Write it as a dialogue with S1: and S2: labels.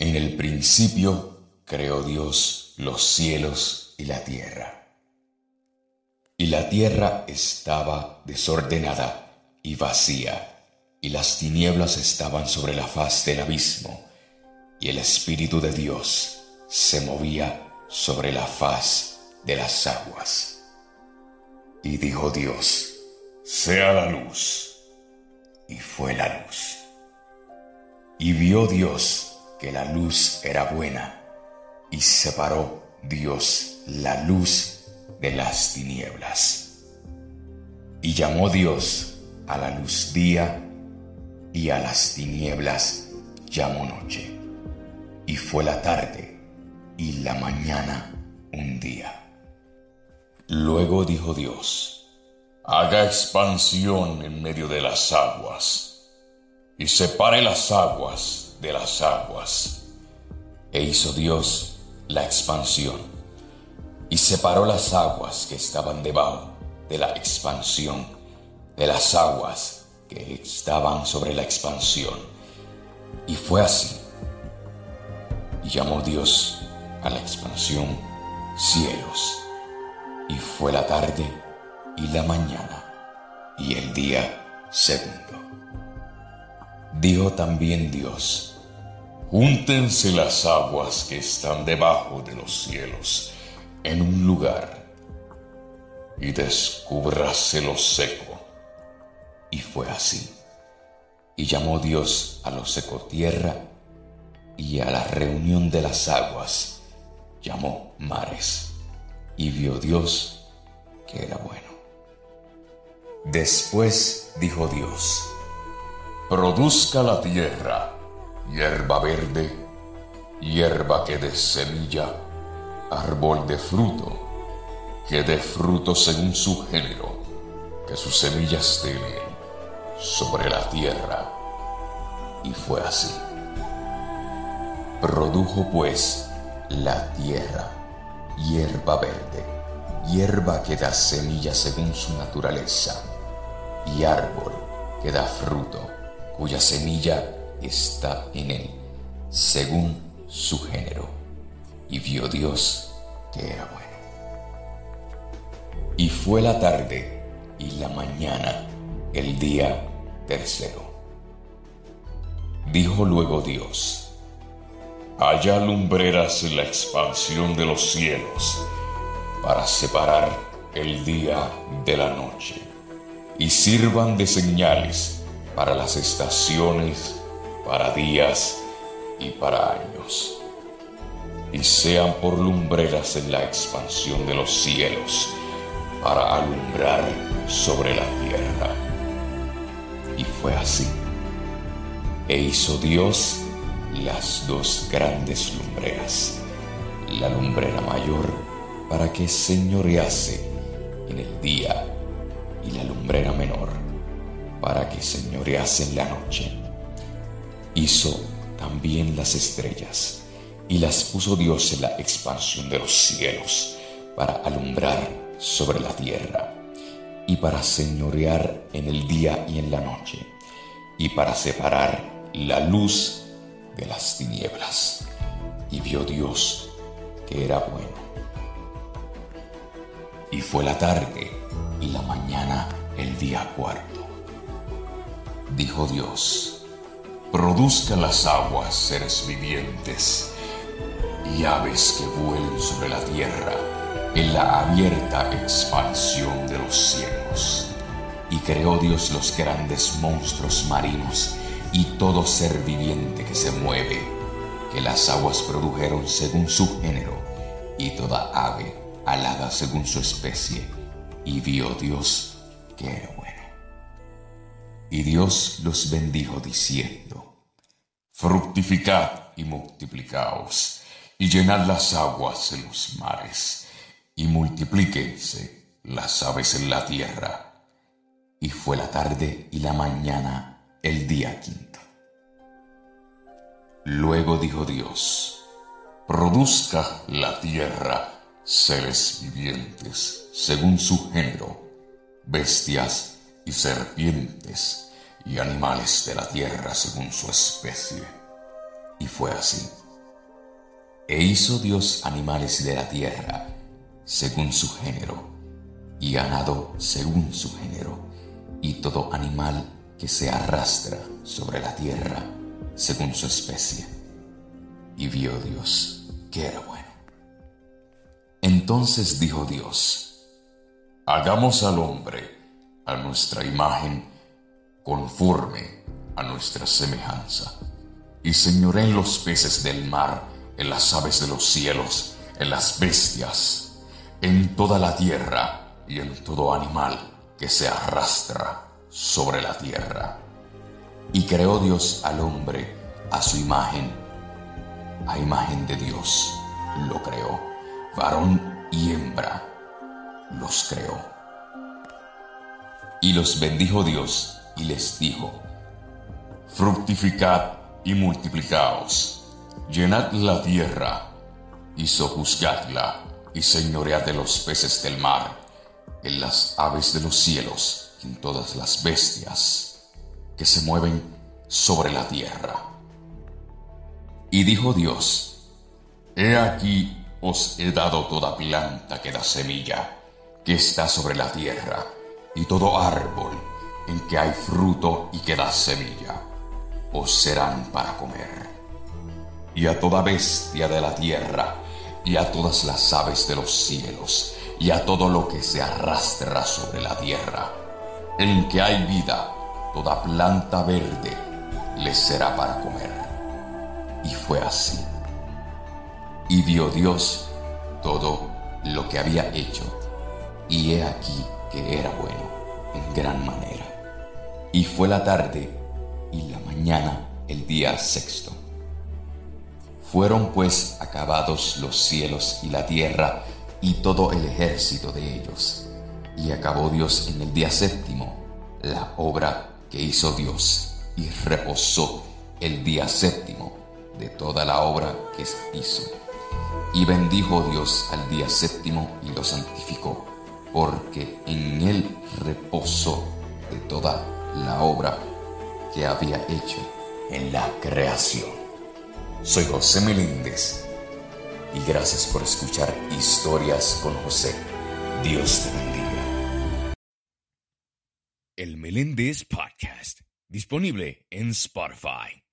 S1: En el principio creó Dios los cielos y la tierra. Y la tierra estaba desordenada y vacía, y las tinieblas estaban sobre la faz del abismo, y el Espíritu de Dios se movía sobre la faz de las aguas. Y dijo Dios, sea la luz. Y fue la luz. Y vio Dios que la luz era buena, y separó Dios la luz de las tinieblas. Y llamó Dios a la luz día, y a las tinieblas llamó noche. Y fue la tarde y la mañana un día. Luego dijo Dios, haga expansión en medio de las aguas, y separe las aguas de las aguas. E hizo Dios la expansión, y separó las aguas que estaban debajo de la expansión de las aguas que estaban sobre la expansión. Y fue así. Y llamó Dios a la expansión cielos. Y fue la tarde y la mañana y el día segundo. Dijo también Dios, Júntense las aguas que están debajo de los cielos en un lugar y descúbrase lo seco. Y fue así. Y llamó Dios a lo seco tierra y a la reunión de las aguas llamó mares. Y vio Dios que era bueno. Después dijo Dios, produzca la tierra hierba verde, hierba que dé semilla, árbol de fruto, que dé fruto según su género, que sus semillas estén sobre la tierra. Y fue así. Produjo pues la tierra hierba verde, hierba que da semilla según su naturaleza, y árbol que da fruto, cuya semilla está en él, según su género. Y vio Dios que era bueno. Y fue la tarde y la mañana el día tercero. Dijo luego Dios, haya lumbreras en la expansión de los cielos para separar el día de la noche y sirvan de señales para las estaciones para días y para años, y sean por lumbreras en la expansión de los cielos, para alumbrar sobre la tierra. Y fue así. E hizo Dios las dos grandes lumbreras, la lumbrera mayor para que señorease en el día y la lumbrera que en la noche hizo también las estrellas y las puso Dios en la expansión de los cielos para alumbrar sobre la tierra y para señorear en el día y en la noche y para separar la luz de las tinieblas. Y vio Dios que era bueno. Y fue la tarde y la mañana el día cuarto. Dijo Dios, produzcan las aguas seres vivientes y aves que vuelen sobre la tierra en la abierta expansión de los cielos. Y creó Dios los grandes monstruos marinos y todo ser viviente que se mueve, que las aguas produjeron según su género, y toda ave alada según su especie. Y vio Dios que era bueno. Y Dios los bendijo diciendo, Fructificad y multiplicaos, y llenad las aguas en los mares, y multiplíquense las aves en la tierra. Y fue la tarde y la mañana el día quinto. Luego dijo Dios, produzca la tierra seres vivientes según su género, bestias y serpientes y animales de la tierra según su especie. Y fue así. E hizo Dios animales de la tierra, según su género, y ganado según su género, y todo animal que se arrastra sobre la tierra, según su especie. Y vio Dios que era bueno. Entonces dijo Dios, hagamos al hombre a nuestra imagen, conforme a nuestra semejanza, y señoré en los peces del mar, en las aves de los cielos, en las bestias, en toda la tierra y en todo animal que se arrastra sobre la tierra. Y creó Dios al hombre a su imagen, a imagen de Dios lo creó, varón y hembra los creó. Y los bendijo Dios y les dijo, fructificad y multiplicaos, llenad la tierra y sojuzgadla y señoread de los peces del mar, en las aves de los cielos y en todas las bestias que se mueven sobre la tierra. Y dijo Dios, He aquí os he dado toda planta que da semilla, que está sobre la tierra, y todo árbol en que hay fruto y que da semilla, os serán para comer. Y a toda bestia de la tierra, y a todas las aves de los cielos, y a todo lo que se arrastra sobre la tierra, en que hay vida, toda planta verde les será para comer. Y fue así. Y vio Dios todo lo que había hecho, y he aquí que era bueno en gran manera. Y fue la tarde y la mañana el día sexto. Fueron pues acabados los cielos y la tierra y todo el ejército de ellos. Y acabó Dios en el día séptimo la obra que hizo Dios y reposó el día séptimo de toda la obra que hizo. Y bendijo Dios al día séptimo y lo santificó, porque en él reposó de toda la obra que había hecho en la creación. Soy José Meléndez y gracias por escuchar Historias con José. Dios te bendiga.
S2: El Meléndez Podcast, disponible en Spotify.